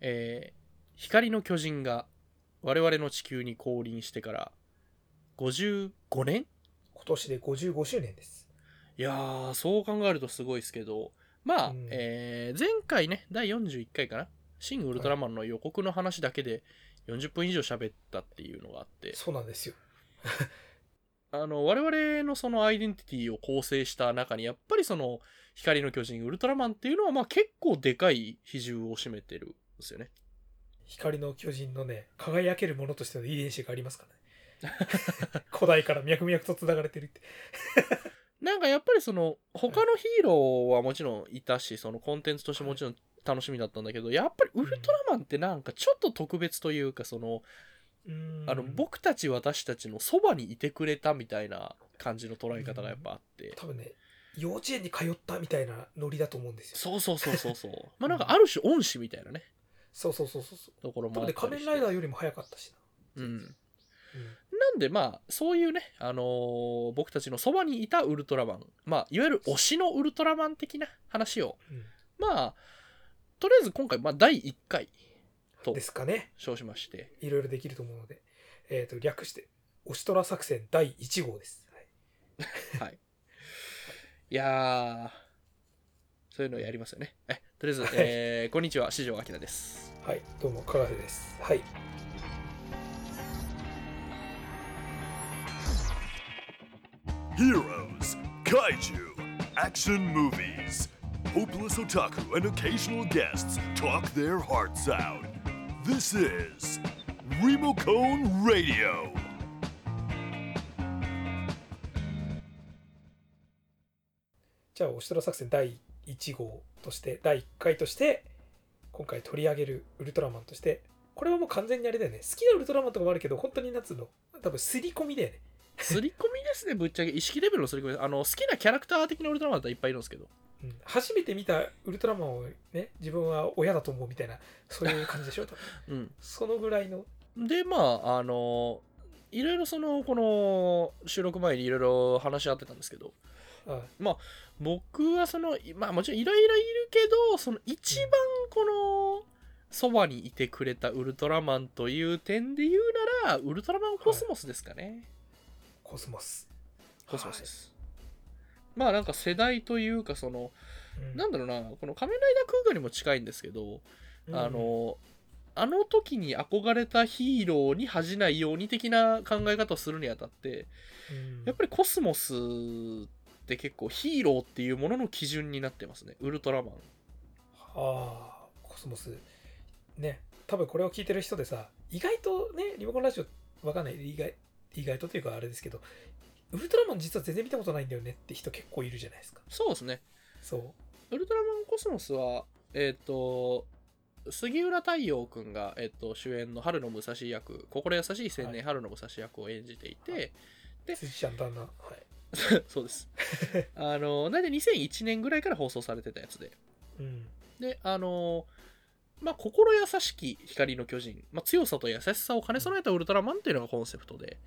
えー光の巨人が我々の地球に降臨してから55年？今年で55周年です。いやーそう考えるとすごいですけど。まあ、うん。えー前回ね第41回かな「シン・ウルトラマン」の予告の話だけで40分以上喋ったっていうのがあって。そうなんですよ。あの我々のそのアイデンティティを構成した中にやっぱりその光の巨人ウルトラマンっていうのはまあ結構でかい比重を占めてるんですよね。光の巨人のね、輝けるものとしての遺伝子がありますからね。古代から脈々と繋がれてるって。なんかやっぱりその他のヒーローはもちろんいたしそのコンテンツとしてもちろん楽しみだったんだけどやっぱりウルトラマンってなんかちょっと特別というかそのうん。あの僕たち私たちのそばにいてくれたみたいな感じの捉え方がやっぱあって。多分ね、幼稚園に通ったみたいなノリだと思うんですよ。そうそうそうそうそう。まあなんかある種恩師みたいなねそうそうそうそうそう。ところもあったりして仮面ライダーよりも早かったしうんな。なんでまあそういうね、あのー僕たちのそばにいたウルトラマンまあいわゆる推しのウルトラマン的な話をうんまあとりあえず今回、まあ、第1回とですかね。称しましていろいろできると思うので。えっ、と、略して、オシトラ作戦第1号です。はいはい いやーそういうのやりますよねえとりあえず、はいえーこんにちは四条明ですはい、どうも、かがせです。はい。Heroes, kaiju, action movies. Hopeless otaku and occasional guests talk their hearts out. This is Remocone Radio. じゃあ、オシトラ作戦第1号として、第1回として、今回取り上げるウルトラマンとして、これはもう完全にあれだよね。好きなウルトラマンとかもあるけど、本当に夏の、多分、刷り込みだよね。刷り込みですねぶっちゃけ。意識レベルの刷り込み。あの好きなキャラクター的なウルトラマンだったらいっぱいいるんですけど。うん、初めて見たウルトラマンをね、自分は親だと思うみたいな、そういう感じでしょ？うん。そのぐらいの。でまああのいろいろそのこの収録前にいろいろ話し合ってたんですけどあ僕はそのまあもちろんいろいろいるけどその一番このそばにいてくれたウルトラマンという点で言うならウルトラマンコスモスですかね、コスモス。コスモスです、まあなんか世代というかそのうん。なんだろうなこの仮面ライダー空間にも近いんですけど、うん。あのあの時に憧れたヒーローに恥じないように的な考え方をするにあたってうん。やっぱりコスモスって結構ヒーローっていうものの基準になってますねウルトラマンああ、コスモス。ね、多分これを聞いてる人でさ、意外とね、リモコンラジオ、わかんない、意外意外とというかあれですけど、ウルトラマン実は全然見たことないんだよねって人結構いるじゃないですか。そうですねそう。ウルトラマンコスモスはえっ、と杉浦太陽くんが、えっと主演の春の武蔵役心優しい青年はい春の武蔵役を演じていて、はい辻ちゃん旦那。はい。そうです。あの大体2001年ぐらいから放送されてたやつで。うん。であのまあ心優しき光の巨人、まあ、強さと優しさを兼ね備えたウルトラマンっていうのがコンセプトで。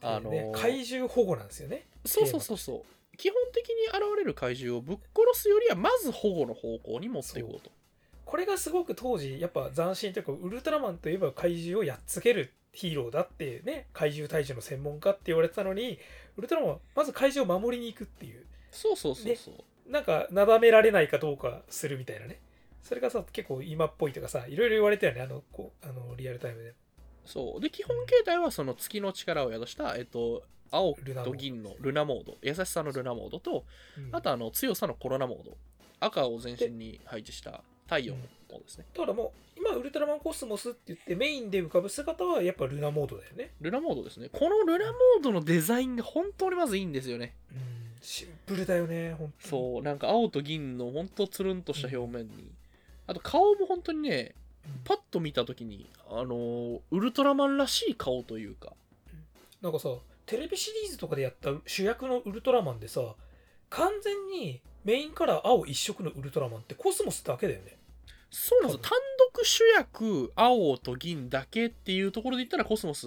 あのね、怪獣保護なんですよね。そうそうそうそう。基本的に現れる怪獣をぶっ殺すよりはまず保護の方向に持っていこうと。これがすごく当時やっぱ斬新というかウルトラマンといえば怪獣をやっつけるヒーローだってね怪獣退治の専門家って言われてたのにウルトラマンはまず怪獣を守りに行くっていう。そうそうそうそう、なんかなだめられないかどうかするみたいなね。それがさ結構今っぽいとかさいろいろ言われたよね。あのこうあのリアルタイムで。そう。で基本形態はその月の力を宿した、えっと、青と銀のルナモード。優しさのルナモードとうん。あとあの強さのコロナモード。赤を全身に配置した太陽のモードですね、だからもう今ウルトラマンコスモスって言ってメインで浮かぶ姿はやっぱルナモードだよね。ルナモードですね。このルナモードのデザインが本当にまずいいんですよね。うんシンプルだよね本当に。そうなんか青と銀の本当つるんとした表面に、あと顔も本当にねうん。パッと見た時にあのーウルトラマンらしい顔というか。なんかさテレビシリーズとかでやった主役のウルトラマンでさ完全にメインカラー青一色のウルトラマンってコスモスだけだよねそうなんですよ。単独主役青と銀だけっていうところで言ったらコスモス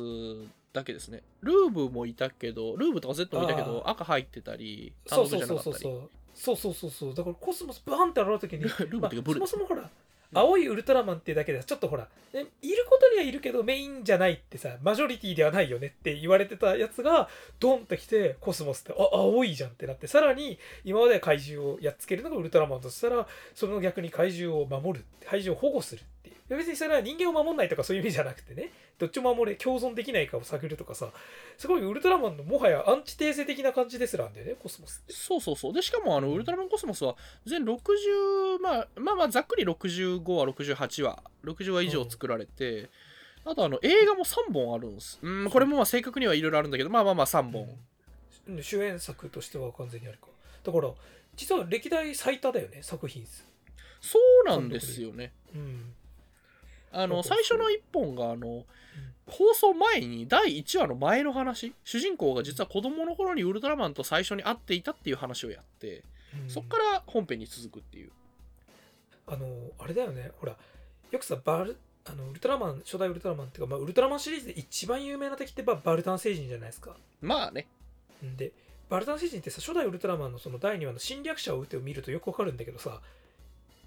だけですね。ルーブもいたけどルーブとか Z もいたけど赤入ってたり単そう独じそうそう。ゃなかったり。そうそうそうそう。そうそうだからコスモスバーンって現れた時に ルーブっていうかブルまあそもそもほら青いウルトラマンっていうだけでちょっとほら、いることにはいるけどメインじゃないってさマジョリティではないよねって言われてたやつがドンってきてコスモスってあ青いじゃんってなってさらに今まで怪獣をやっつけるのがウルトラマンとしたらその逆に怪獣を守る怪獣を保護するっていう別にそれは人間を守んないとかそういう意味じゃなくてね。どっちも守れ共存できないかを探るとかさ。すごいウルトラマンのもはやアンチテーゼ的な感じですらんだよねコスモスって。そうそうそう。でしかもあのウルトラマンコスモスは全60、まあ、まあまあざっくり65話68話60話以上作られて、あとあの映画も3本あるんです。うんこれもまあ正確にはいろいろあるんだけどまあまあまあ3本、うん主演作としては完全にあるか。だから実は歴代最多だよね作品数。そうなんですよね。うんあの最初の1本があの、放送前に第1話の前の話？主人公が実は子供の頃にウルトラマンと最初に会っていたっていう話をやって、うん。そっから本編に続くっていう。あのあれだよね。ほらよくさバルあのウルトラマン初代ウルトラマンっていうか、まあ、ウルトラマンシリーズで一番有名な敵ってばバルタン星人じゃないですか。まあね。んでバルタン星人ってさ初代ウルトラマンのその第2話の侵略者を撃てを見るとよくわかるんだけどさ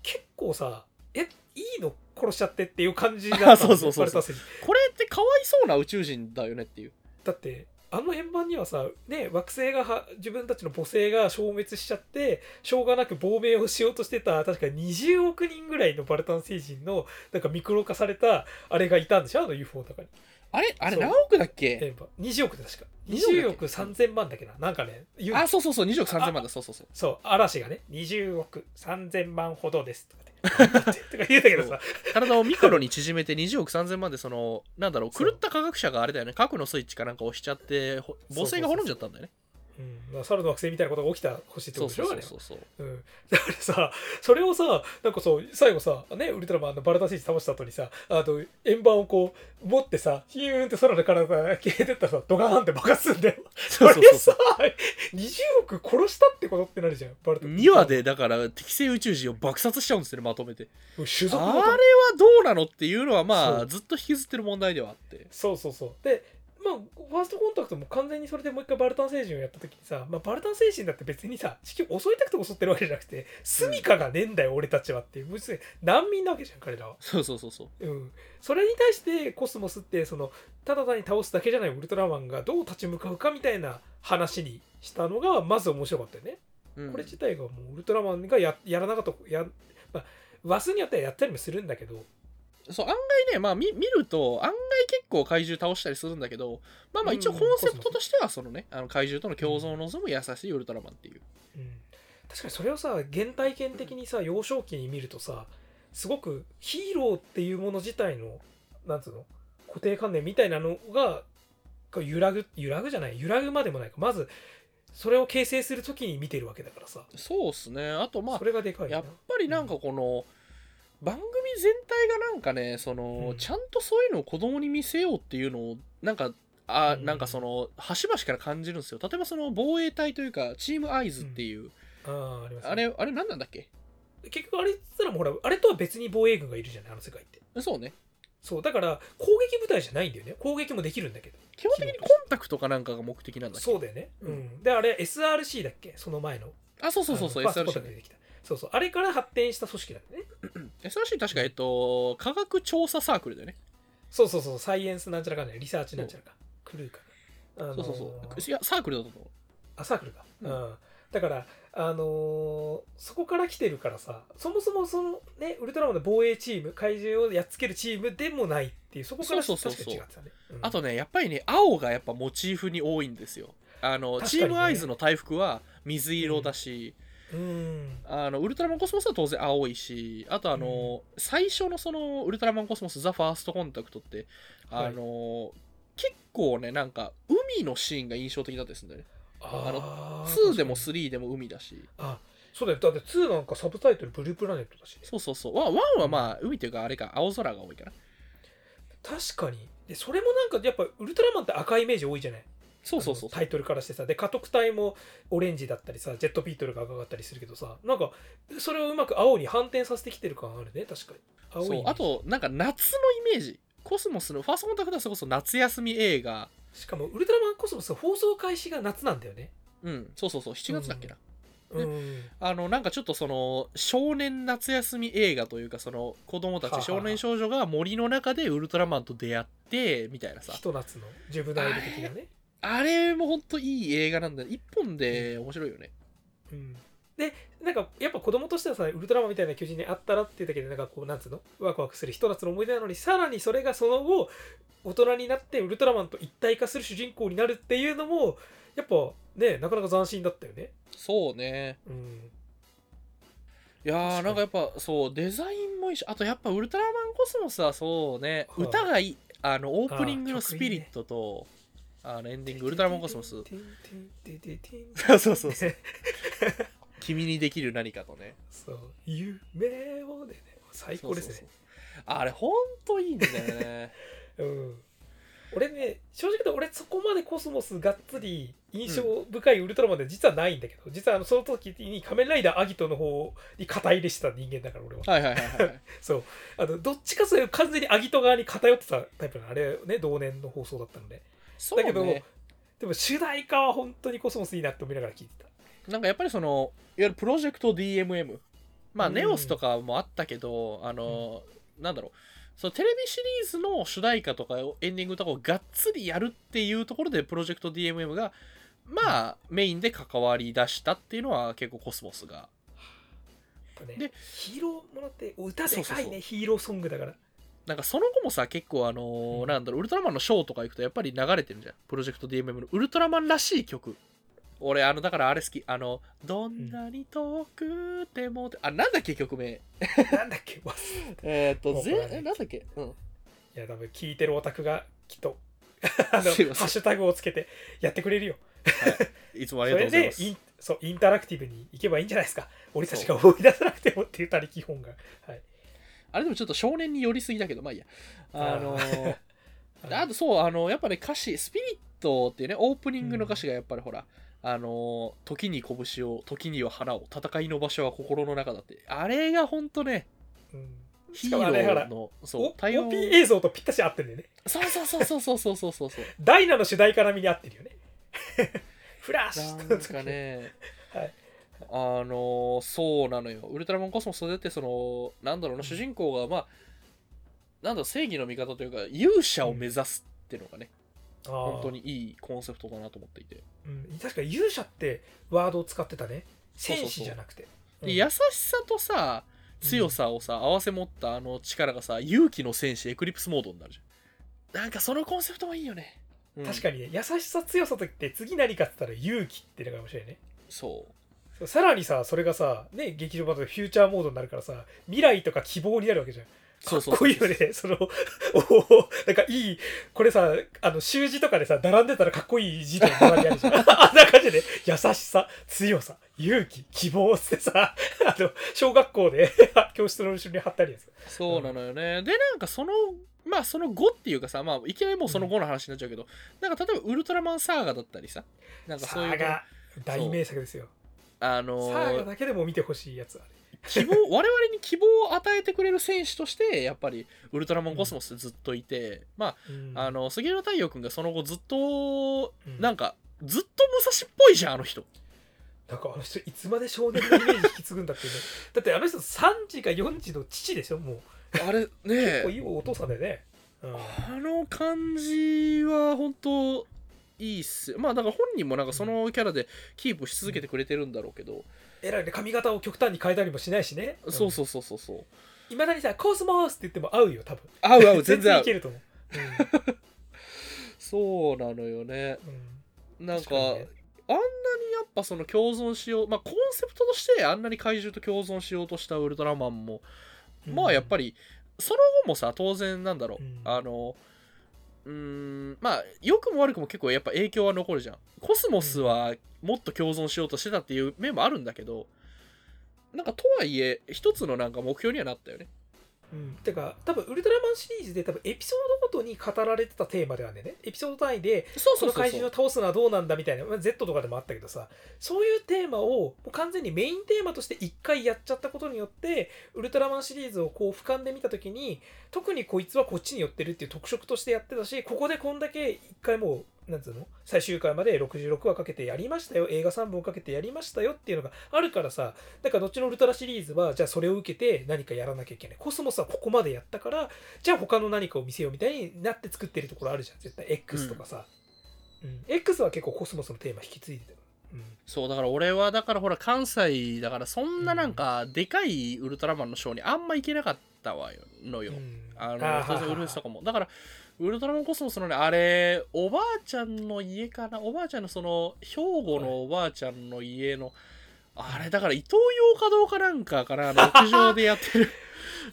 結構さえいいの殺しちゃってっていう感じだったそうそうそう。そうこれってかわいそうな宇宙人だよねっていう。だってあの円盤にはさ、ね、惑星がは自分たちの母星が消滅しちゃってしょうがなく亡命をしようとしてた確か20億人ぐらいのバルタン星人のなんかミクロ化されたあれがいたんでしょ？あの UFO の中に。あれ？あれ何億だっけ？円盤。20億で確か。20 20億3000万だっけな？なんかねあそうそうそう20億3000万だ。そうそうそう。そう嵐がね。20億3000万ほどですとかとか言うんだけどさ。体をミクロに縮めて20億3000万でそのなんだろう狂った科学者があれだよね。核のスイッチかなんか押しちゃってほ母星が滅んじゃったんだよねうん。まあ、猿の惑星みたいなことが起きた星ってそうそうことでしょあれはそうそう。うん、だからさそれをさなんかそう最後さねウルトラマンのバルタン星人倒した後にさあの円盤をこう持ってさヒューンって空の体が消えてったらさドカーンって爆発すんだよ。そうそうそう。それさ20億殺したってことってなるじゃんバルタン2話でだから適正宇宙人を爆殺しちゃうんですよねまとめて。種族あれはどうなのっていうのはまそう。あずっと引きずってる問題ではあって。そうそうそう。でまあファーストコンタクトも完全にそれでもう一回バルタン星人をやった時にさ、まあ、バルタン星人だって別にさ地球襲いたくて襲ってるわけじゃなくて住処がねえんだよ、俺たちはっていう。別に難民なわけじゃん彼らは。そうそうそうそう。うん、それに対してコスモスってそのただ単に倒すだけじゃないウルトラマンがどう立ち向かうかみたいな話にしたのがまず面白かったよね。うん。これ自体がもうウルトラマンがややらなかった。や、まあ、話数によってはやったりもするんだけどそう案外ねまあ見見ると案外結構怪獣倒したりするんだけどまあまあ一応うんコンセプトとしてはそのねあの怪獣との共存を望む優しいウルトラマンっていう。うん、確かにそれをさ原体験的にさ幼少期に見るとさすごくヒーローっていうもの自体のなんつうの固定観念みたいなのが揺らぐ揺らぐじゃない？揺らぐまでもないか。まずそれを形成する時に見てるわけだからさ。そうっすね。あとまあそれがでかいな。やっぱりなんかこの番組全体がなんかねその、うん。ちゃんとそういうのを子供に見せようっていうのをなんかあうん。なんかその端々から感じるんですよ。例えばその防衛隊というかチームアイズっていう、あーありますね。あれあれ何なんだっけ？結局あれっつったらもうほらあれとは別に防衛軍がいるじゃない？あの世界って。そうね。そうだから攻撃部隊じゃないんだよね。攻撃もできるんだけど。基本的にコンタクトかなんかが目的なんだそうだよね。うん。であれ SRC だっけ？その前の。あそうそうそうそう SRC そうそう。あれから発展した組織だよね。SRC 確かえっと科学調査サークルだよね。そうそうそうサイエンスなんちゃらかんじゃない。リサーチなんちゃらか。クルーか。な、あのーそうそうそう。いやサークルだと思う。あサークルか、ううん。んだからあのーそこから来てるからさそもそもそのねウルトラマンの防衛チーム怪獣をやっつけるチームでもないっていうそこからそうそうそうそう。確かに違ってたね、うん。あとねやっぱりね青がやっぱモチーフに多いんですよ。あの、ね。チームアイズの大服は水色だし、うんあのウルトラマンコスモスは当然青いしあとあの、最初のそのウルトラマンコスモスザ・ファーストコンタクトってはい。あの、結構ねなんか海のシーンが印象的だったですね。あ2でも確かに。3でも海だし。あそうだよ。だって2なんかサブタイトルブループラネットだしね。そうそうそう。1はまあ海っていうかあれか青空が多いかな。確かに。でそれもなんかやっぱウルトラマンって赤いイメージ多いじゃない？そうそうそうタイトルからしてさ。で家督隊もオレンジだったりさジェットビートルが赤かったりするけどさ。なんかそれをうまく青に反転させてきてる感あるね。確かに。青いそう。あとなんか夏のイメージ。コスモスのファーストコンタクトはそれこそ夏休み映画。しかもウルトラマンコスモス放送開始が夏なんだよね。うん。そうそうそう。7月だっけな、うん。あのなんかちょっとその少年夏休み映画というかその子供たち少年少女が森の中でウルトラマンと出会ってみたいなさ。ひと夏のジュブナイル的なねあれもほんといい映画なんだ。よ一本で面白いよね。うん。でなんかやっぱ子供としてはさウルトラマンみたいな巨人にあったらっていうだけでなんかこうなんつうのワクワクするひと夏の思い出なのにさらにそれがその後大人になってウルトラマンと一体化する主人公になるっていうのもやっぱねなかなか斬新だったよね。そうね。うん。いやーなんかやっぱそうデザインもいいしあとやっぱウルトラマンコスモスはそうね、はい歌がいい。あのオープニングのスピリットとあのエンディングウルトラマンコスモス。そうそうそう。そう君にできる何かとね。そう夢をでね最高ですね。そうそうそう。あれほんといいんだよね。うん。俺ね正直俺そこまでコスモスがっつり印象深いウルトラマンで実はないんだけど、実はあのその時に仮面ライダーアギトの方に肩入れしてた人間だから俺は。はいはいはいはい。そう。あのどっちかというと完全にアギト側に偏ってたタイプの。あれね同年の放送だったのでそうだけどねでも主題歌は本当にコスモスいいなって思いながら聞いてた。なんかやっぱりそのいわゆるプロジェクト DMM まあ、うん。ネオスとかもあったけどあの、なんだろう。そのテレビシリーズの主題歌とかをエンディングとかをがっつりやるっていうところでプロジェクト DMM がまあ、メインで関わり出したっていうのは結構コスモスが。ねでヒーローものって歌でかいねヒーローソングだからなんかその後もさ結構あのーうん。なんだろうウルトラマンのショーとか行くとやっぱり流れてるじゃん。プロジェクト DMM の。ウルトラマンらしい曲。俺あのだからあれ好き。あの「どんなに遠くても」って。あなんだっけ曲名。なんだっけえーっとぜなんだっけ？うん。いや多分聞いてるオタクがきっと あのハッシュタグをつけてやってくれるよ。い。つもあそりがとうございまれですインそうインタラクティブに行けばいいんじゃないですか。俺たちが思い出さなくてもっていう他力本が。はいあれでもちょっと少年に寄りすぎだけどまあいいや。あのー はい。あとそうあのやっぱね歌詞スピリットっていうねオープニングの歌詞がやっぱりほら、あのー時に拳を時には花を戦いの場所は心の中だって。あれがほんとねうん。ヒーローのおそう対応。OP 映像とぴったし合ってるんだよね。そうそうそうそうそうそうそうそうダイナの主題歌並みに合ってるよねフラッシュなんかね、はいあのーそうなのよ。ウルトラマンコスモスでってそのなんだろうな主人公がまあなんだ正義の味方というか勇者を目指すっていうのがね、本本当にいいコンセプトだなと思っていて。うん、確かに勇者ってワードを使ってたね。戦士じゃなくて。で優しさとさ強さをさ、合わせ持ったあの力がさ勇気の戦士エクリプスモードになるじゃん。なんかそのコンセプトもいいよね、うん。確かにね。優しさ強さとって次何かって言ったら勇気ってのが面白いね。そうさらにさそれがさね劇場版とかフューチャーモードになるからさ未来とか希望になるわけじゃん。かっそう。そうこいいよね。そのおおなんかいいこれさあの習字とかでさ並んでたらかっこいい字とか並びあるじゃん。あんな感じで優しさ強さ勇気希望ってさ あの小学校で教室の後ろに貼ったりやつ。そうなのよね、でなんかそのまあその後っていうかさまあいきなりもうその後の話になっちゃうけど、なんか例えばウルトラマンサーガだったりさなんかそういうサーガ大名作ですよあのサーガーだけでも見てほしいやつあれ希望 我々に希望を与えてくれる選手としてやっぱりウルトラマンコスモスずっといて、まあうん。あの杉浦太陽君がその後ずっとうん。なんかずっと武蔵っぽいじゃんあの人。なんかあの人いつまで少年のイメージ引き継ぐんだっていうね。だってあの人3時か4時の父でしょもう。あれ 結ね構いいお父さんだよね、うん。あの感じは本当いいっすよ。まあだから本人もなんかそのキャラでキープし続けてくれてるんだろうけど、えらいね髪型を極端に変えたりもしないしね。そうそうそうそうそう。いまだにさ「コスモス!」って言っても合うよ多分。合う合う 全然合いうけると思う、そうなのよね。うん。なんかね。あんなにやっぱその共存しようまあコンセプトとしてあんなに怪獣と共存しようとしたウルトラマンも、まあやっぱりりその後もさ当然なんだろう、うん。あのうーんまあ良くも悪くも結構やっぱ影響は残るじゃん。コスモスはもっと共存しようとしてたっていう面もあるんだけどなんかとはいえ一つのなんか目標にはなったよね。うん、てか多分ウルトラマンシリーズで多分エピソードごとに語られてたテーマではねエピソード単位でその怪獣を倒すのはどうなんだみたいな、まあ、Z とかでもあったけどさそういうテーマを完全にメインテーマとして一回やっちゃったことによってウルトラマンシリーズをこう俯瞰で見た時に特にこいつはこっちに寄ってるっていう特色としてやってたしここでこんだけ一回もうなんつうの最終回まで66話かけてやりましたよ映画3本かけてやりましたよっていうのがあるからさだからどっちのウルトラシリーズはじゃあそれを受けて何かやらなきゃいけない。コスモスはここまでやったからじゃあ他の何かを見せようみたいになって作ってるところあるじゃん。絶対。X とかさ、うん。X は結構コスモスのテーマ引き継いでたよ、うん。そうだから俺はだからほら関西だからそんななんかでかいウルトラマンのショーにあんま行けなかったわよ。のよ、うん。あのー当然ウルフェスとかも。だからウルトラマンコスモスのねあれおばあちゃんの家かな。おばあちゃんのその兵庫のおばあちゃんの家の、あれだから伊東洋華堂かなんかかな。あの屋上でやってる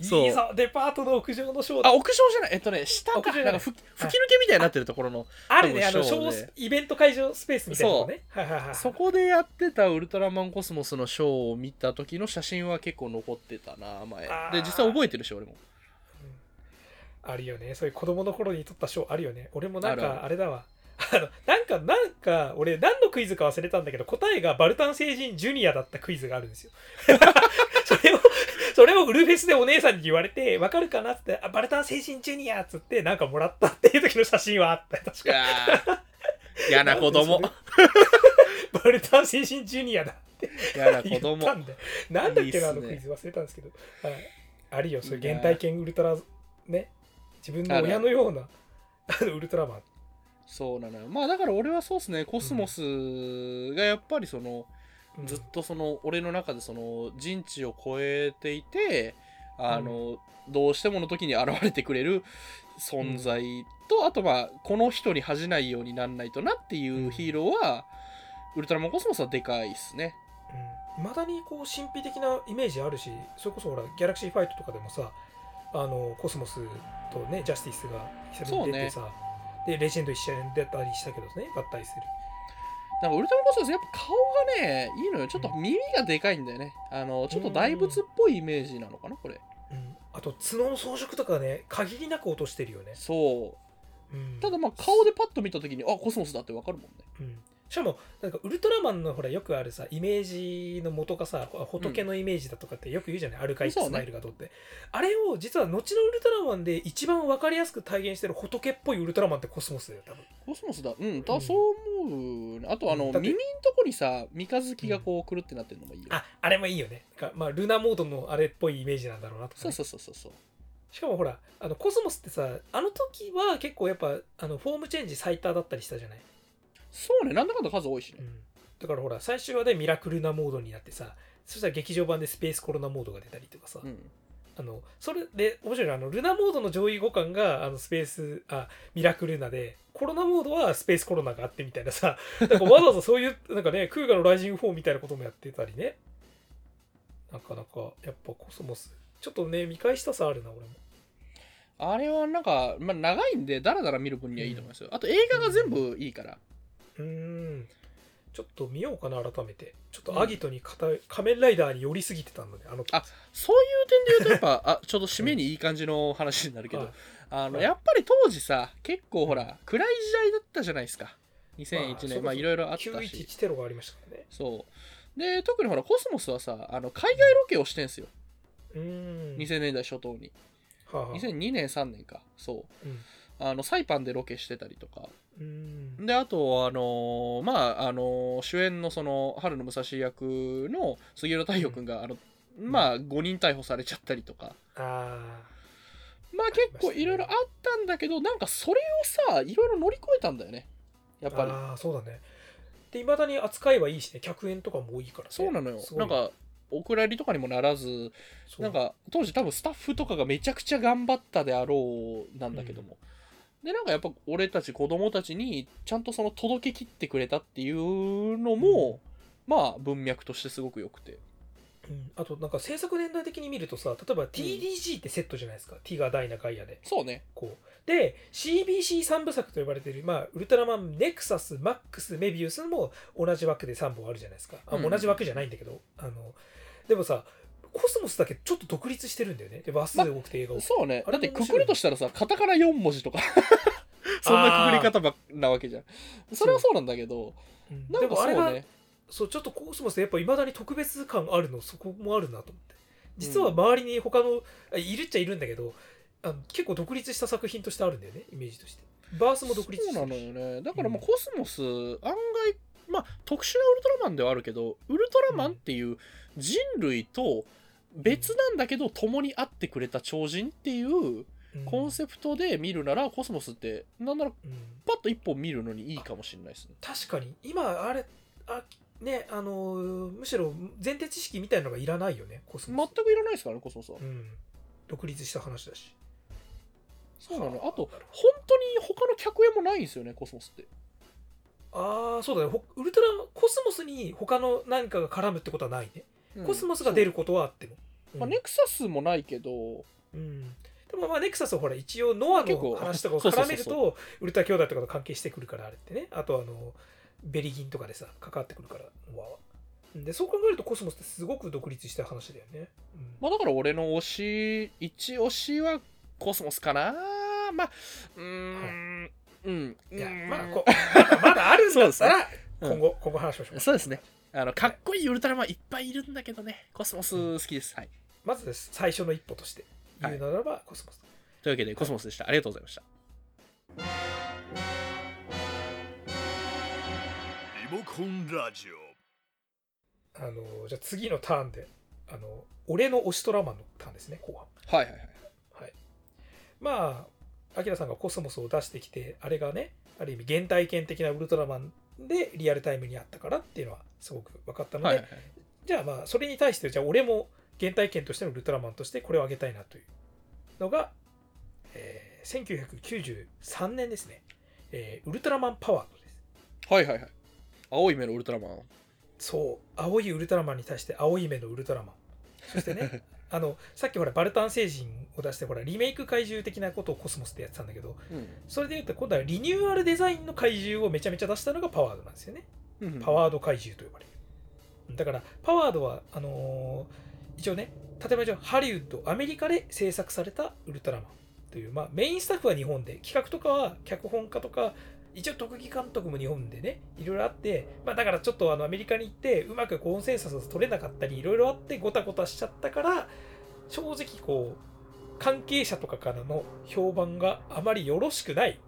そう。いいぞ。デパートの屋上のショーだ。あ屋上じゃない。えっとね下か。屋上じゃなないんか吹吹き抜けみたいになってるところの。あるね。あのショ多分ショーイベント会場スペースみたいなとこねはいはいはい。そこでやってたウルトラマンコスモスのショーを見た時の写真は結構残ってたな前。あー。で実際覚えてるし俺も。あるよね。そういう子供の頃に撮った賞あるよね。俺もなんあるある。かあれだわ。あのなんかなんか俺何のクイズか忘れたんだけど答えがバルタン星人ジュニアだったクイズがあるんですよそれをウルフェスでお姉さんに言われてわかるかなってあバルタン星人ジュニアっつってなんかもらったっていう時の写真はあった。よ確か。いやー。嫌な子供。バルタン星人ジュニアだって。嫌な子言供なんだっけなあのクイズ忘れたんですけど、はい、あるよ。そういう原体験ウルトラね。自分の親のようなあのウルトラマン。そうなのよ。まあだから俺はそうっすね。コスモスがやっぱりその、うんずっとその俺の中でその人知を超えていてあの、どうしてもの時に現れてくれる存在と、あとまあこの人に恥じないようになんないとなっていうヒーローは、ウルトラマンコスモスはでかいっすね。いまだにこう神秘的なイメージあるしそれこそほらギャラクシーファイトとかでもさあのコスモスとねジャスティスが一緒に出てさ、でレジェンド一緒に出たりしたけどね合体するなんかウルトラマンコスモスやっぱ顔がねいいのよ。ちょっと耳がでかいんだよね。あのちょっと大仏っぽいイメージなのかなこれ。うん。あと角の装飾とかね限りなく落としてるよね、そう。うん。ただまあ顔でパッと見た時にあコスモスだってわかるもんね。うんしかもなんかウルトラマンのほらよくあるさイメージの元がさ仏のイメージだとかってよく言うじゃない、アルカイスそうね。マイルがとって、あれを実は後のウルトラマンで一番わかりやすく体現してる仏っぽいウルトラマンってコスモスだよ多分。コスモスだ。うん。だ、うんそう思う。ねあとあの耳んとこにさ三日月がこうくるってなってるのもいいよ、ああれもいいよね。かまあルナモードのあれっぽいイメージなんだろうなとかね、そうそうそうそうそう。しかもほらあのコスモスってさあの時は結構やっぱあのフォームチェンジ最多だったりしたじゃない、そうねなんだかんだ数多いしね、だからほら最終話でミラクルなモードになってさそしたら劇場版でスペースコロナモードが出たりとかさ、うん。あのそれで面白いのはあのルナモードの上位互換があのスペースあミラクルナでコロナモードはスペースコロナがあってみたいなさ。なんかわざわざそういうなんかねクーガのライジング4みたいなこともやってたりね。なかなかやっぱコスモス。ちょっとね見返したさあるな俺も。あれはなんか、まあ、長いんでダラダラ見る分にはいいと思いますよ、あと映画が全部いいから、うーん。ちょっと見ようかな改めて。ちょっとアギトに片仮面ライダーに寄りすぎてたのであのあそういう点で言うとやっぱあちょうど締めにいい感じの話になるけど、はいあのはい。やっぱり当時さ結構ほら暗い時代だったじゃないですか。2001まあ年まあいろいろあったし。911テロがありましたからね。そう。で特にほらコスモスはさあの海外ロケをしてんすよ、うーん2000年代初頭に。はあはあ。2002年3年か。そう。うんあのサイパンでロケしてたりとか。うーん。であとあのまああの主演のその春の武蔵役の杉浦太陽君が、あのまあ5人逮捕されちゃったりとか。あまあ結構いろいろあったんだけどなんかそれをさいろいろ乗り越えたんだよね。やっぱり。ああそうだね。でいまだに扱いはいいしね。客演とかも多いからね。そうなのよ。なんかお蔵入りとかにもならずなんか当時多分スタッフとかがめちゃくちゃ頑張ったであろうなんだけども、でなんかやっぱ俺たち子供たちにちゃんとその届けきってくれたっていうのも、まあ文脈としてすごく良くて。うん。あとなんか制作年代的に見るとさ例えば TDG ってセットじゃないですか、ティガダイナガイアで。そうね。こう。で CBC3 部作と呼ばれてる、まあ、ウルトラマンネクサスマックスメビウスも同じ枠で3本あるじゃないですか。あうん。同じ枠じゃないんだけど、あのでもさコスモスだけちょっと独立してるんだよね。で話数多くて映画を、そうね。あだってくくるとしたらさカタカナ4文字とか。そんなくくり方ばっなわけじゃん。それはそうなんだけどうん。なんかでもあれがそうねそうちょっとコスモスやっぱいまだに特別感あるのそこもあるなと思って。実は周りに他のあいるっちゃいるんだけどあの結構独立した作品としてあるんだよねイメージとして。バースも独立してそうなのよね。だからもううんコスモス、案外まあ特殊なウルトラマンではあるけどウルトラマンっていう人類と別なんだけど共に会ってくれた超人っていううん。コンセプトで見るならコスモスってなんならうん。パッと一本見るのにいいかもしれないですね。確かに。今あれあねあのーむしろ前提知識みたいなのがいらないよねコス全モス。くいらないですからねコスモスは。うん。独立した話だし。そうなの。あ。あと本当に他の客演もないんですよねコスモスって。ああそうだね。ほウルトラコスモスに他の何かが絡むってことはないね、コスモスが出る、ることはあっても、まあ、ネクサスもないけどうん。でもまあネクサスはほら一応ノアの話とかを絡めるとウルトラ兄弟とかと関係してくるからあれってね。あとあのベリギンとかでさ関わってくるからノアは。でそう考えるとコスモスってすごく独立した話だよね、うん。まあだから俺の推し一押しはコスモスかな。まあうーん、うん。いやうん。まあこまだあるんだったら、うん。今後今後話しましょう。そうですねあのかっこいいウルトラマンいっぱいいるんだけどね。コスモス好きです、はい。まずです。最初の一歩として言うならばコスモス、というわけでコスモスでした。ありがとうございました。リモコンラジオ。あのじゃあ次のターンであの俺の推しトラマンのターンですね後半。はいはいはい。はい。まあアキラさんがコスモスを出してきてあれがねある意味原体験的なウルトラマンでリアルタイムにあったからっていうのはすごく分かったので、はいはいはい。じゃあまあそれに対してじゃあ俺も原体験としてのウルトラマンとしてこれをあげたいなというのが、えー1993年ですね、えーウルトラマンパワードです。はいはいはい。青い目のウルトラマン。そう。青いウルトラマンに対して青い目のウルトラマン。そしてね あのさっきほらバルタン星人を出してほらリメイク怪獣的なことをコスモスでやってたんだけどそれでいうと今度はリニューアルデザインの怪獣をめちゃめちゃ出したのがパワードなんですよね。うんパワード怪獣と呼ばれる。だからパワードはあのー一応ね例えば一応ハリウッドアメリカで制作されたウルトラマンという、まあ、メインスタッフは日本で企画とかは脚本家とか一応特技監督も日本でねいろいろあって、まあ、だからちょっとあのアメリカに行ってうまくコンセンサス取れなかったりいろいろあってゴタゴタしちゃったから正直こう関係者とかからの評判があまりよろしくない。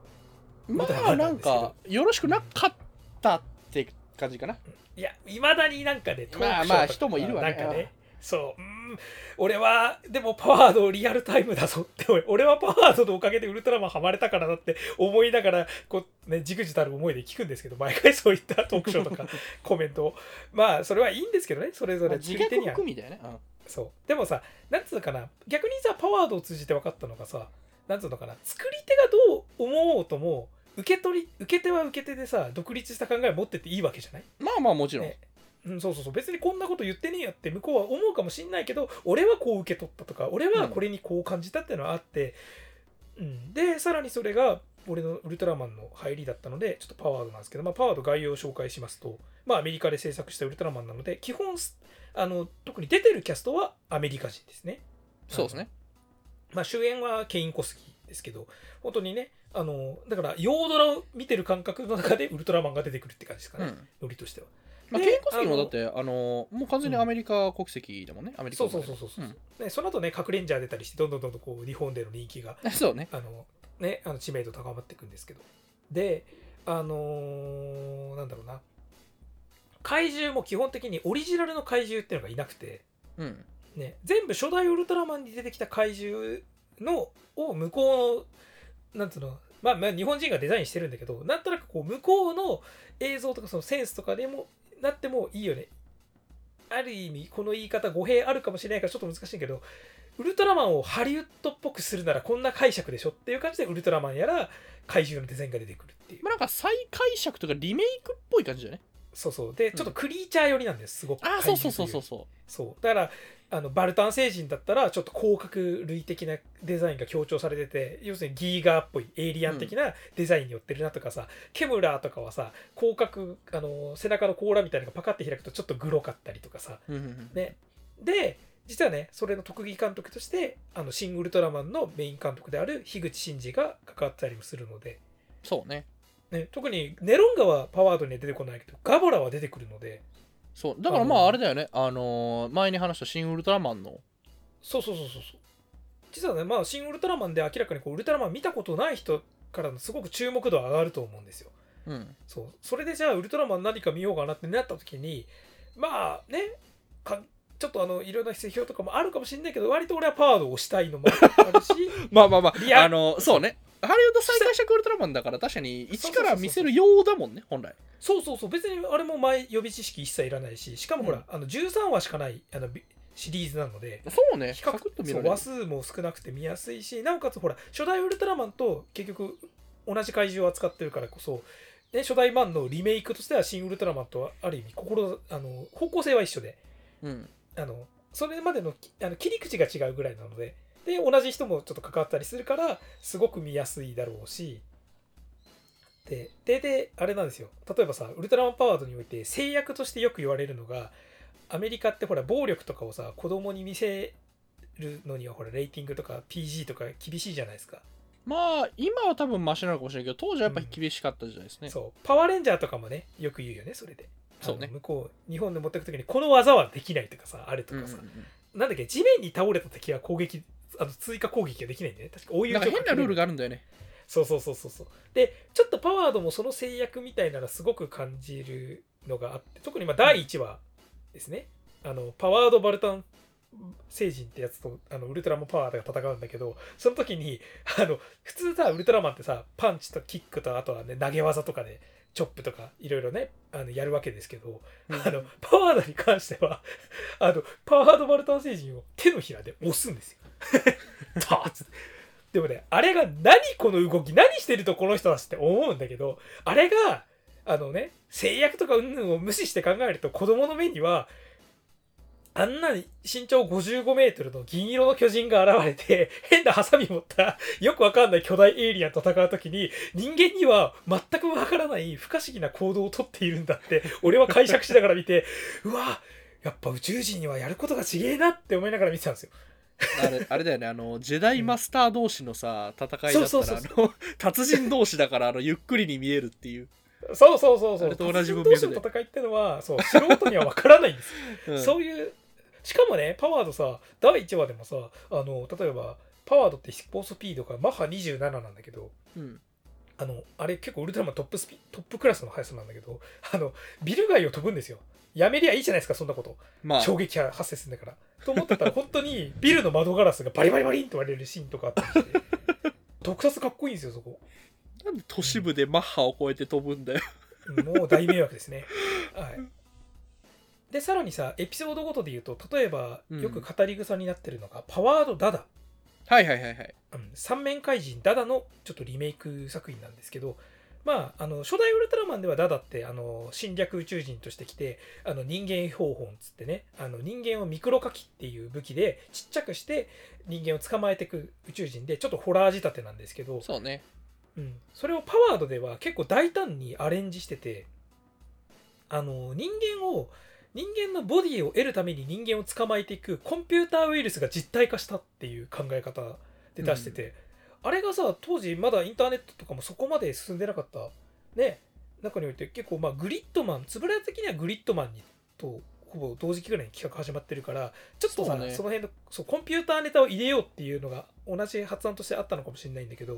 まあなんかよろしくなかったって感じかな。いや、いまだになんかね、トークショーとかまあまあ人もいるわね。なんかね、そう、うーん、俺は、でもパワードリアルタイムだぞって、俺 俺はパワードのおかげでウルトラマンハマれたからだって思いながら、こう、ね、じくじたる思いで聞くんですけど、毎回そういったトークショーとか コメントを。まあ、それはいいんですけどね、それぞれ作り手には。ね、うん。そう。でもさ、なんつうのかな、逆にさ、パワードを通じて分かったのがさ、なんつうのかな、作り手がどう思おうとも、受け取り、受け手は受け手でさ、独立した考えを持ってっていいわけじゃない？まあまあもちろん、ねうん、そうそうそう。別にこんなこと言ってねえよって向こうは思うかもしんないけど俺はこう受け取ったとか俺はこれにこう感じたっていうのはあって、うん。でさらにそれが俺のウルトラマンの入りだったのでちょっとパワードなんですけど、まあ、パワード概要を紹介しますと、まあ、アメリカで制作したウルトラマンなので基本あの特に出てるキャストはアメリカ人ですね。そうですね。まあ、主演はケイン・コスギですけど本当にねあのだから洋ドラを見てる感覚の中でウルトラマンが出てくるって感じですかね、うん。ノリとしては。まあ、でケインコスキーもだってあのもう完全にアメリカ国籍だもんね、アメリカそうそうそうそうそう、うん。ね、その後ね核レンジャー出たりしてどんどんどんどんこう日本での人気が そうね。あの、ね、あの知名度高まっていくんですけど。であのーなんだろうな。怪獣も基本的にオリジナルの怪獣っていうのがいなくて、うん。ね、全部初代ウルトラマンに出てきた怪獣のを向こうのなんつうのまあ、まあ日本人がデザインしてるんだけどなんとなくこう向こうの映像とかそのセンスとかでもなってもいいよね。ある意味この言い方語弊あるかもしれないからちょっと難しいけどウルトラマンをハリウッドっぽくするならこんな解釈でしょっていう感じでウルトラマンやら怪獣のデザインが出てくるっていう。まあなんか再解釈とかリメイクっぽい感じだよね。そうそう。でちょっとクリーチャー寄りなんですすごく。ああそうそうそうそうう。そそう。だからあのバルタン星人だったらちょっと広角類的なデザインが強調されてて要するにギーガーっぽいエイリアン的なデザインに寄ってるなとかさ、ケムラーとかはさ広角あの背中の甲羅みたいなのがパカッて開くとちょっとグロかったりとかさ。う、うんうんうん。ね。で実はねそれの特技監督としてあのシン・ウルトラマンのメイン監督である樋口真嗣が関わったりもするので、そうね。ね、特にネロンガはパワードには出てこないけどガボラは出てくるのでそう。だからまああれだよね。あのー前に話した「シン・ウルトラマン」の。そうそうそうそうそう。実はねまあ新ウルトラマンで明らかにこうウルトラマン見たことない人からのすごく注目度は上がると思うんですよ。うん。そう。それでじゃあウルトラマン何か見ようかなってなった時にまあねかちょっとあのいろんな批評とかもあるかもしれないけど割と俺はパワードを押したいのもあるし。まあまあまリアああのそうね。ハリウッド再解釈ウルトラマンだから確かに一から見せるようだもんね本来そうそうそう。別にあれも前予備知識一切いらないししかもほら、うん。あの13話しかないあのビシリーズなのでそうね。比較サクッと見られる話数も少なくて見やすいしなおかつほら初代ウルトラマンと結局同じ怪獣を扱ってるからこそ、ね、初代マンのリメイクとしては新ウルトラマンとはある意味心あの方向性は一緒でうん。あのそれまでのきあの切り口が違うぐらいなのでで同じ人もちょっと関わったりするからすごく見やすいだろうしででであれなんですよ。例えばさウルトラマンパワードにおいて制約としてよく言われるのがアメリカってほら暴力とかをさ子供に見せるのにはほらレーティングとか PG とか厳しいじゃないですか、まあ今は多分マシなのかもしれないけど当時はやっぱり厳しかった時代ですね、そう。パワーレンジャーとかもねよく言うよねそれで。そうね。向こう日本で持ってく時にこの技はできないとかさあるとうんうんかさ、なんだっけ地面に倒れた敵は攻撃あの追加攻撃ができないんだよね。確か大うん、なんか変なルールがあるんだよねそうそうそうそうそう。でちょっとパワードもその制約みたいなのすごく感じるのがあって特にまあ第1話ですね、あのパワードバルタン星人ってやつとあのウルトラマンパワードが戦うんだけどその時にあの普通さウルトラマンってさパンチとキックとあとはね投げ技とかでチョップとかいろいろねあのやるわけですけどあのパワードに関してはあのパワードバルタン星人を手のひらで押すんですよ。でもねあれが何この動き何してるとこの人たちって思うんだけどあれがあのね制約とか云々を無視して考えると子供の目にはあんなに身長55メートルの銀色の巨人が現れて変なハサミ持ったよくわかんない巨大エイリアンと戦う時に人間には全くわからない不可思議な行動をとっているんだって俺は解釈しながら見てうわやっぱ宇宙人にはやることがちげえなって思いながら見てたんですよ。あれあれだよねあのジェダイマスター同士のさ戦いだったらあの達人同士だからあのゆっくりに見えるっていう、そうそうそうそう。と同じ文同脈で士の戦いってのは、そう、素人にはわからないんですよ。うんそういう、しかもね、パワードさ、第1話でもさ、あの、例えば、パワードって飛行スピードがマッハ27なんだけど、うんあの、あれ結構ウルトラマントップスピトップクラスの速さなんだけど、あの、ビル街を飛ぶんですよ。やめりゃいいじゃないですか、そんなこと。まあ衝撃が発生するんだから。と思ってたら、本当にビルの窓ガラスがバリバリバリンと割れるシーンとかあったりして、特撮かっこいいんですよ、そこ。なんで都市部でマッハを超えて飛ぶんだよもう大迷惑ですね。はい。で、さらにさ、エピソードごとで言うと、例えば、うんよく語り草になってるのが、パワードダダ。はいはいはいはいうん三面怪人ダダのちょっとリメイク作品なんですけど、まあ、あの初代ウルトラマンではダダってあの侵略宇宙人としてきてあの人間標本っつってねあの人間をミクロカキっていう武器でちっちゃくして人間を捕まえていく宇宙人でちょっとホラー仕立てなんですけどそうね。うん、それをパワードでは結構大胆にアレンジしててあの人間を人間のボディを得るために人間を捕まえていくコンピューターウイルスが実体化したっていう考え方で出してて、あれがさ当時まだインターネットとかもそこまで進んでなかった。ね。中において結構まあグリッドマン円谷的にはグリッドマンにとほぼ同時期ぐらいに企画始まってるからちょっとさそ,、ね。の辺のそうコンピューターネタを入れようっていうのが同じ発案としてあったのかもしれないんだけど、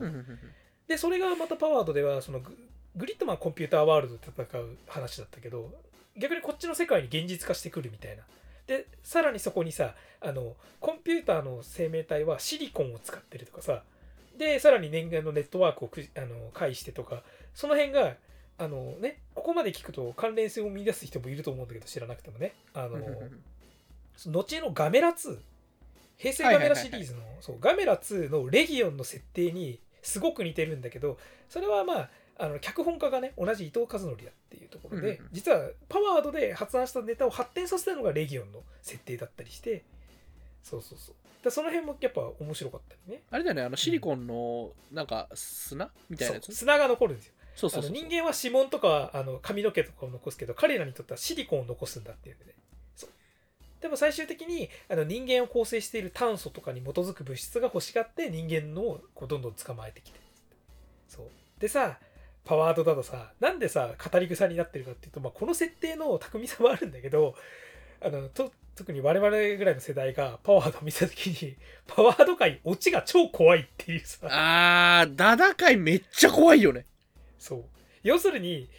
でそれがまたパワードではそのググリッドマンコンピューターワールドで戦う話だったけど逆にこっちの世界に現実化してくるみたいな。でさらにそこにさあのコンピューターの生命体はシリコンを使ってるとかさでさらに年間のネットワークをくあの介してとかその辺があのねここまで聞くと関連性を見出す人もいると思うんだけど知らなくてもね。あの、後のガメラ2平成ガメラシリーズのそうガメラ2のレギオンの設定にすごく似てるんだけどそれはまああの脚本家がね同じ伊藤和則だっていうところで、実はパワードで発案したネタを発展させたのがレギオンの設定だったりしてそうそうそうでその辺もやっぱ面白かったりね。あれだよねあのシリコンのなんか砂？みたいなやつ？砂が残るんですよ。そうそう人間は指紋とかあの髪の毛とかを残すけど彼らにとってはシリコンを残すんだっていうねでも最終的にあの人間を構成している炭素とかに基づく物質が欲しがって人間のをこうどんどん捕まえてきて。そう。でさパワードだとさなんでさ語り草になってるかっていうと、まあ、この設定の巧みさもあるんだけどあのと特に我々ぐらいの世代がパワードを見た時に パワード界オチが超怖いっていうさ。あーダダ界めっちゃ怖いよね。そう。要するに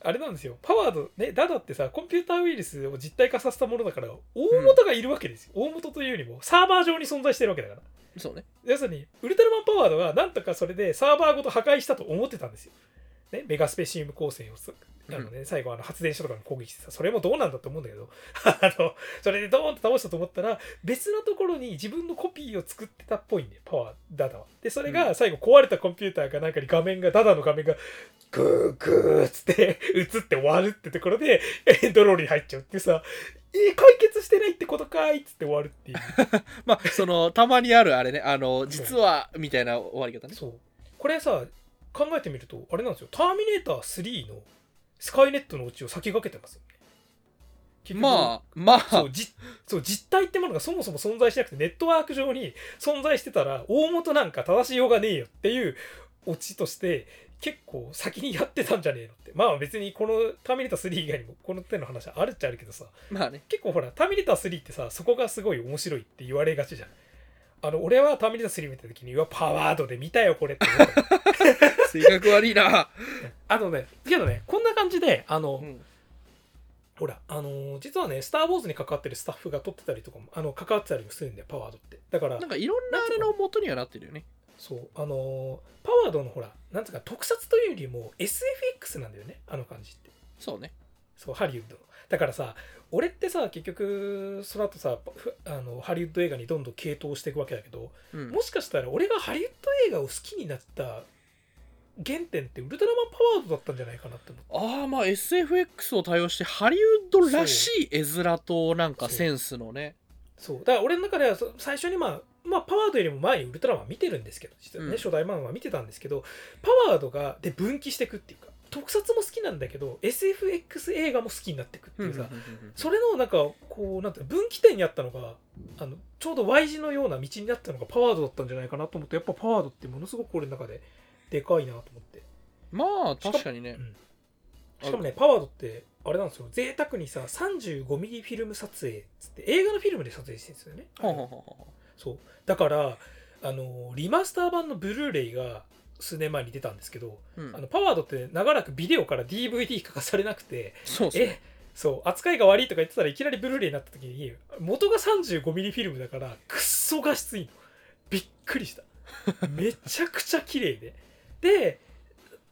あれなんですよ。パワードねダダってさコンピューターウイルスを実体化させたものだから大元がいるわけですよ、大元というよりもサーバー上に存在してるわけだから。そうね。要するにウルトラマンパワードがなんとかそれでサーバーごと破壊したと思ってたんですよ、ね、メガスペシウム光線をすあの、ね最後あの発電所とかに攻撃してさそれもどうなんだと思うんだけど あのそれでドーンと倒したと思ったら別のところに自分のコピーを作ってたっぽいんだよパワーダダは。でそれが最後壊れたコンピューターかなんかに画面がダダの画面がグーグーっつって 映って終わるってところでエン ドロールに入っちゃうってさえー解決してないってことかいっつって終わるっていう。まあそのたまにあるあれねあの実はみたいな終わり方ね。そう。これさ考えてみるとあれなんですよ「ターミネーター3」のスカイネットのうちを先駆けてますよね。まあまあ。そうじそう実体ってものがそもそも存在しなくてネットワーク上に存在してたら大元なんか正しようがねえよっていうオチとして結構先にやってたんじゃねえのって。まあ別にこの「ターミネーター3」以外にもこの手の話あるっちゃあるけどさ。まあね。結構ほら「ターミネーター3」ってさそこがすごい面白いって言われがちじゃん。あの俺は「ターミネーター3」見た時にうわパワードで見たよこれって性格悪いな、あのねけどねこんな感じであの、うん。ほらあのー実はね「スター・ウォーズ」に関わってるスタッフが撮ってたりとかもあの関わってたりもするんだよパワードって。だからなんかいろんなあれの元にはなってるよね。そうあのーパワードのほらなんつうか特撮というよりも SFX なんだよねあの感じって。そうね。そうハリウッドの。だからさ俺ってさ結局その後さふあのハリウッド映画にどんどん傾倒していくわけだけどうん。もしかしたら俺がハリウッド映画を好きになった原点ってウルトラマンパワードだったんじゃないかなってああまあ SFX を多用してハリウッドらしい絵面となんかセンスのね。そう。だから俺の中ではそ最初にまあまあパワードよりも前にウルトラマン見てるんですけど実はね、うん。初代マンは見てたんですけどパワードがで分岐していくっていうか特撮も好きなんだけど SFX 映画も好きになっていくっていうさ、それのなんかこうなんていうの分岐点にあったのがあのちょうど Y 字のような道になったのがパワードだったんじゃないかなと思ってやっぱパワードってものすごく俺の中ででかいなと思って、まあ確かにね。うん。しかもねパワードってあれなんですよ。贅沢にさ 35mm フィルム撮影っつって映画のフィルムで撮影してるんですよね。そう。だからあのリマスター版のブルーレイが数年前に出たんですけど、ううん。あのパワードって長らくビデオから DVD 化されなくてそうそうえそう扱いが悪いとか言ってたらいきなりブルーレイになった時に元が 35mm フィルムだからくっそ画質いいの。びっくりした。めちゃくちゃ綺麗でで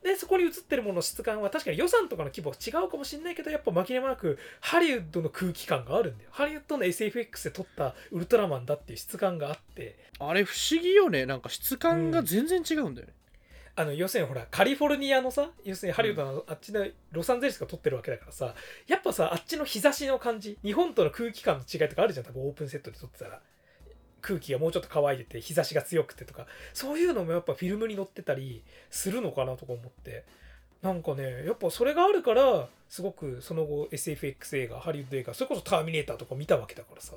でそこに映ってるものの質感は確かに予算とかの規模は違うかもしれないけどやっぱ紛れもなくハリウッドの空気感があるんだよ。ハリウッドの SFX で撮ったウルトラマンだっていう質感があって。あれ不思議よね。なんか質感が全然違うんだよね、あの要するにほらカリフォルニアのさ要するにハリウッドのあっちのロサンゼルスが撮ってるわけだからさやっぱさあっちの日差しの感じ日本との空気感の違いとかあるじゃん多分オープンセットで撮ってたら空気がもうちょっと乾いてて日差しが強くてとかそういうのもやっぱフィルムに載ってたりするのかなとか思って。なんかねやっぱそれがあるからすごくその後 SFX 映画ハリウッド映画それこそ「ターミネーター」とか見たわけだからさ。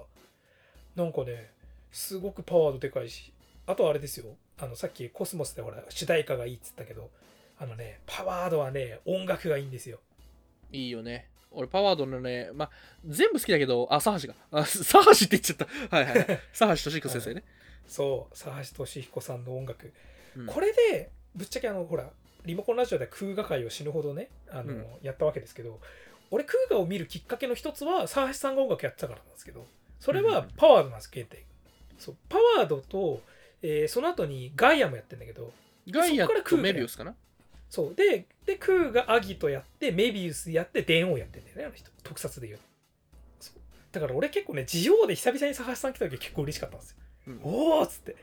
なんかねすごくパワードでかいしあとあれですよ。あのさっきコスモスでほら主題歌がいいっつったけどあのねパワードはね音楽がいいんですよ。いいよね。俺パワードのねまあ全部好きだけどあサハシが。あサハシって言っちゃった。はいはい。サハシ俊彦先生ね、そう佐橋俊彦さんの音楽、うん。これでぶっちゃけあのほらリモコンラジオで空画界を死ぬほどねあの、うん。やったわけですけど俺空画を見るきっかけの一つは佐橋さんが音楽やってたからなんですけどそれはパワードなんです原点。そうパワードと、えーその後にガイアもやってんだけどガイアとメビウスかな？そう。でで空がアギトやってメビウスやって電王やってんだよねあの人。特撮で言うそう。だから俺結構ねジオウで久々に佐橋さん来た時結構嬉しかったんですよ。うん。おおっつって。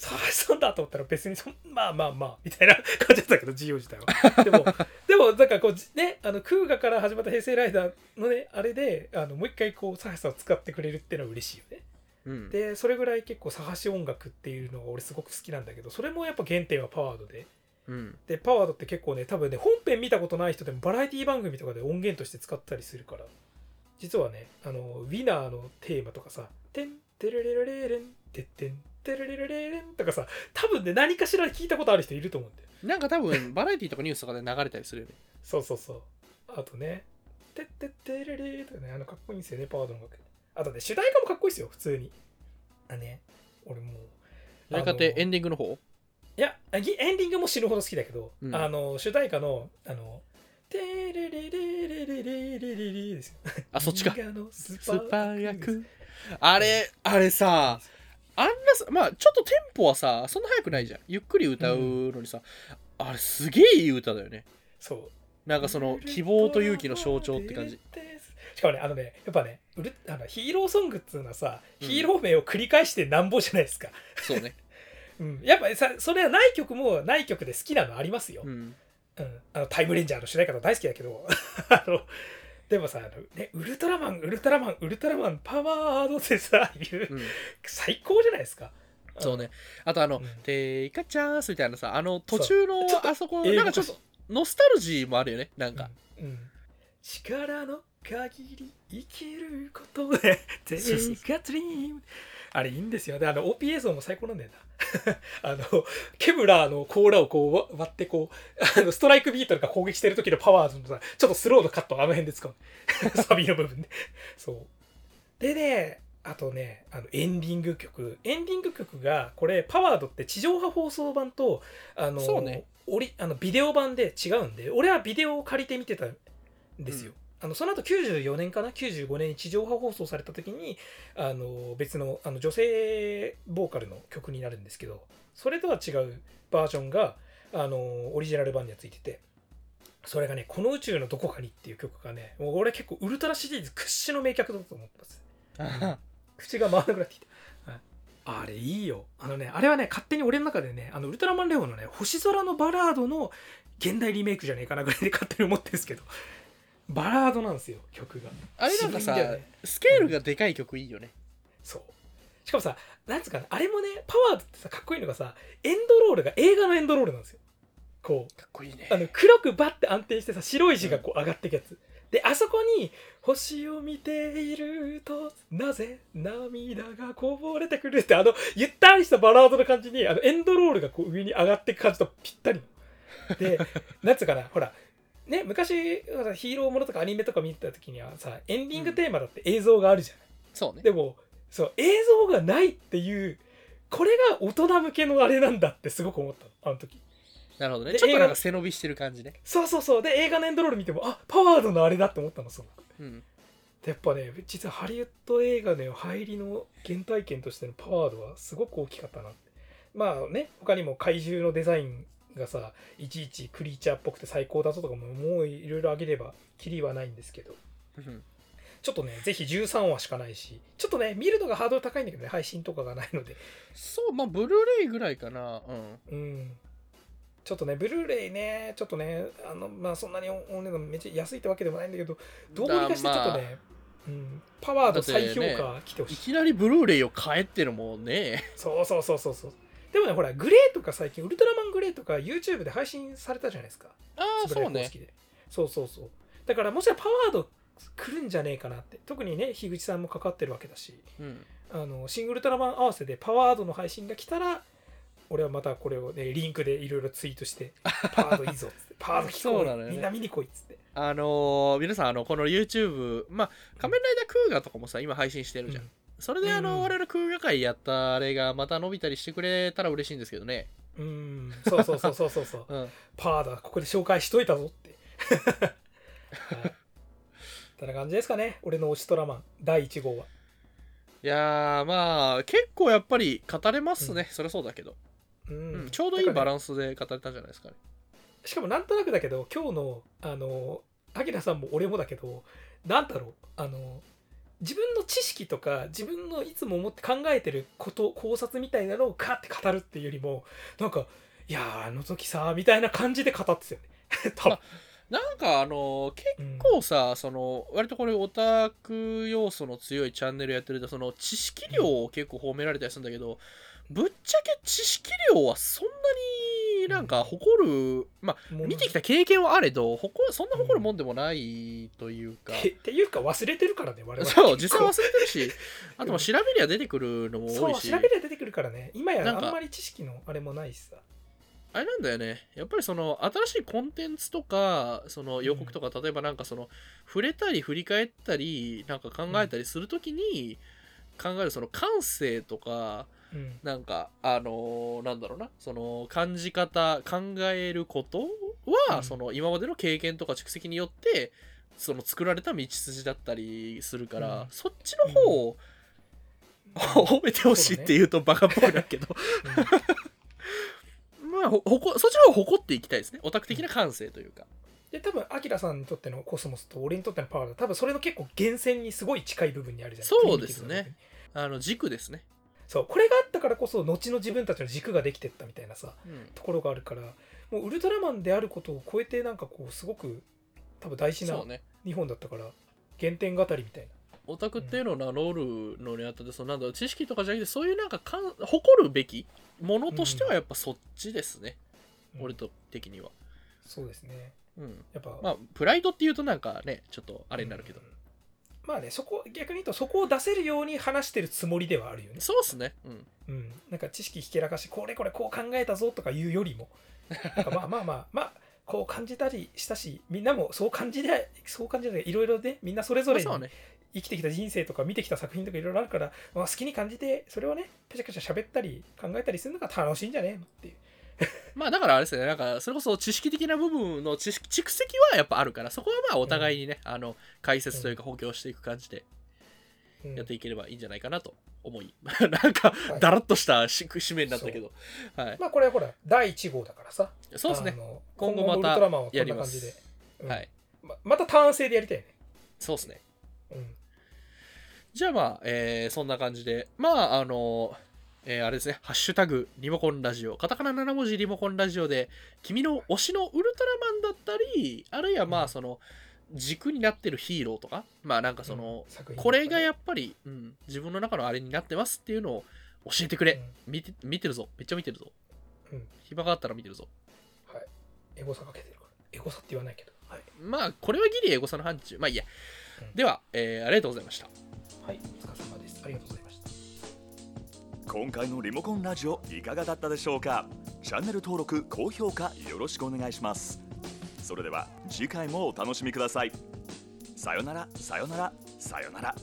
佐橋さんだと思ったら別にそんまあまあまあみたいな 感じだったけどジオウ自体は。でも でもなんかこうじねあの空ガから始まった平成ライダーのねあれであのもう一回こう佐橋さんを使ってくれるっていうのは嬉しいよね。うん。でそれぐらい結構佐橋音楽っていうのが俺すごく好きなんだけどそれもやっぱ原点はパワードでうん。でパワードって結構ね多分ね本編見たことない人でもバラエティ番組とかで音源として使ったりするから。実はねあのウィナーのテーマとかさ「てんてれれれれれんてってんてれれれれれん」とかさ多分ね何かしら聞いたことある人いると思うんだよ。なんか多分 バラエティとかニュースとかで流れたりするよね。そうそうそう。あとね「てってってれれ」とかねあのかっこいいんですよねパワードの音楽。あとね主題歌もかっこいいですよ普通に。あね俺もう主題歌ってエンンディングの方？いやエンディングも死ぬほど好きだけど、うん。あの主題歌のあの「テレレレレレレレレレ」ですよあそっちか銀河のススーパー役あれあれさあんなさまあちょっとテンポはさそんな速くないじゃんゆっくり歌うのにさ、あれすげえいい歌だよねそうなんかその希望と勇気の象徴って感じしかもねあのねやっぱねウルあのヒーローソングっつうのはさ、うんヒーロー名を繰り返してなんぼじゃないですか、そうねうん、やっぱさそれはない曲もない曲で好きなのありますよ、うん。うん、あのタイムレンジャーの主題歌と大好きだけど。あのでもさあの、ね、ウルトラマンウルトラマンウルトラマンパワードってさいううん。最高じゃないですか。そうね。あとあのうん「 Take a chance」みたいなさあの途中のあそこなんかちょっとノスタルジーもあるよねなんか、うん。うん。力の限り生きることでそうそう Take a dream あれいいんですよ。であの OP 映像も最高なんだよな あのケブラーの甲羅をこうわ割ってこうあのストライクビートが攻撃してる時のパワーのさちょっとスローのカットをあの辺で使う サビの部分で。そう。でねあとねあのエンディング曲。エンディング曲がこれパワードって地上波放送版とあのそうね。あのビデオ版で違うんで俺はビデオを借りて見てたんですよ、あのその後94年かな？95年に地上波放送された時にあの別のあの女性ボーカルの曲になるんですけどそれとは違うバージョンがあのオリジナル版にはついててそれがね「この宇宙のどこかに」っていう曲がねもう俺結構ウルトラシリーズ屈指の名曲だと思ってます。口が回らなくなってきて、はい。あれいいよ。あのねあれはね勝手に俺の中でねあのウルトラマンレオのね星空のバラードの現代リメイクじゃねえかなぐらいで勝手に思ってるんですけどバラードなんですよ曲が。あれなんかさ、ね。スケールがでかい曲いいよね、そう。しかもさなんつうかなあれもねパワードってさかっこいいのがさエンドロールが映画のエンドロールなんですよ。こう。かっこいいね。あの黒くバッて安定してさ白い字がこう上がっていくやつ、であそこに「星を見ているとなぜ涙がこぼれてくる」ってあのゆったりしたバラードの感じにあのエンドロールがこう上に上がっていく感じとぴったり。のでなんつうかなほらね昔ヒーローものとかアニメとか見てた時にはさエンディングテーマだって映像があるじゃない、そうね。でもそう映像がないっていうこれが大人向けのあれなんだってすごく思ったの。あの時。なるほどね。でちょっとなんか背伸びしてる感じね。そうそうそう。で映画のエンドロール見てもあパワードのあれだって思ったのそううん。でやっぱね実はハリウッド映画の入りの原体験としてのパワードはすごく大きかったなまあね他にも怪獣のデザインがさいちいちクリーチャーっぽくて最高だぞとかももういろいろあげればキリはないんですけど。うん。ちょっとねぜひ13話しかないし。ちょっとね見るのがハードル高いんだけどね配信とかがないので。そうまあブルーレイぐらいかな。うん。うん。ちょっとねブルーレイねちょっとねあのまあそんなにおお値段めっちゃ安いってわけでもないんだけどどうにかしてちょっとね、うん、パワード再評価来てほしい、いきなりブルーレイを買えってのもね。そうそうそうそうそうでもねほらグレーとか最近ウルトラマングレーとか YouTube で配信されたじゃないですか。ああそうね。そうそうそう。だからもしパワード来るんじゃねえかなって。特にね樋口さんもかかってるわけだし。うん。あのシン・ウルトラマン合わせでパワードの配信が来たら俺はまたこれをねリンクでいろいろツイートして パワードいいぞっつって。パワード聞こそうなのよね。みんな見に来いっつって。あのー皆さんあのこの YouTube まあ仮面ライダークーガとかもさ今配信してるじゃん、うんそれであの、うん我々クーガ会やったあれがまた伸びたりしてくれたら嬉しいんですけどね。うん。そうそうそうそうそうそう。うん。パワードはここで紹介しといたぞって。はい。てな感じですかね。俺の推しトラマン第1号は。いやーまあ結構やっぱり語れますね、そりゃそうだけど、ううん。ん、ちょうどいいバンランスで語れたんじゃないですかね。しかもなんとなくだけど今日のあのアキラさんも俺もだけどなんだろう。あの自分の知識とか自分のいつも思って考えてること考察みたいなのをカーって語るっていうよりもなんかいやーあの時さみたいな感じで語ってたよね。多分、なんかあの結うん。構さその割とこれオタク要素の強いチャンネルやってるとその知識量を結構褒められたりするんだけど、ぶっちゃけ知識量はそんなになんか誇る、まあ見てきた経験はあれど誇るそんな誇るもんでもないというか、てっていうか忘れてるからね我々。そう実際忘れてるしあともう調べりゃ出てくるのもそう多いし。調べりゃ出てくるからね。今やあんまり知識のあれもないしさ。あれなんだよね。やっぱりその新しいコンテンツとかその予告とか、例えばなんかその触れたり振り返ったりなんか考えたりするときに考えるその感性とかうんなんかあのーなんだろうな。その感じ方考えることは、うん。その今までの経験とか蓄積によってその作られた道筋だったりするから、うん。そっちの方を、褒めてほしいって言うとバカっぽくなるけど、まあほほこそっちの方を誇っていきたいですね。オタク的な感性というか、で多分アキラさんにとってのコスモスと俺にとってのパワーだ多分それの結構源泉にすごい近い部分にあるじゃん。そうですね。プリミティブな部分に。あの軸ですね、そうこれがあったからこそ後の自分たちの軸ができてったみたいなさうん。ところがあるからもうウルトラマンであることを超えてなんかこうすごく多分大事な日本だったから原点語りみたいな。オタクっていうのを名乗るのにあたってそのなんだろう知識とかじゃなくてそういうなんかかん誇るべきものとしてはやっぱそっちですね、うん。俺と的には。そうですね。うん。やっぱまあプライドっていうとなんかねちょっとあれになるけど、うんまあねそこ逆に言うとそこを出せるように話してるつもりではあるよね。そうっすね。うん。うん、なんか知識ひけらかしこれこれこう考えたぞとか言うよりも。なんかまあまあまあ まあこう感じたりしたしみんなもそう感じでそう感じでいろいろねみんなそれぞれに生きてきた人生とか見てきた作品とかいろいろあるから、まあ、好きに感じてそれをねペチャペチャ喋ったり考えたりするのが楽しいんじゃねっていう まあだからあれですねなんかそれこそ知識的な部分の知識蓄積はやっぱあるからそこはまあお互いにね、あの解説というか補強していく感じでうん。やっていければいいんじゃないかなと思い、なんかはい。だらっとしたし締めになったけど、はい、まあこれはほら第1号だからさ。そうですね。今後またやります。はい。ままた単性でやりたいね、そうですね。うん。じゃあまあ、えーそんな感じで、まあ、あの、えーあれですね、ハッシュタグ、リモコンラジオ、カタカナ7文字リモコンラジオで、君の推しのウルトラマンだったり、あるいはまあ、その、軸になってるヒーローとか、まあなんかその、作品とかねこれがやっぱり、うん、自分の中のあれになってますっていうのを教えてくれ。見て見てるぞ。めっちゃ見てるぞ。うん暇があったら見てるぞ。うんはいエゴサかけてるからエゴサって言わないけどはい、まあ、これはギリエゴサの範疇。まあいいや。うんでは、えーありがとうございました。はい、お疲れ様ですありがとうございました今回のリモコンラジオいかがだったでしょうか？チャンネル登録高評価よろしくお願いします。それでは次回もお楽しみください。さよならさよならさよなら。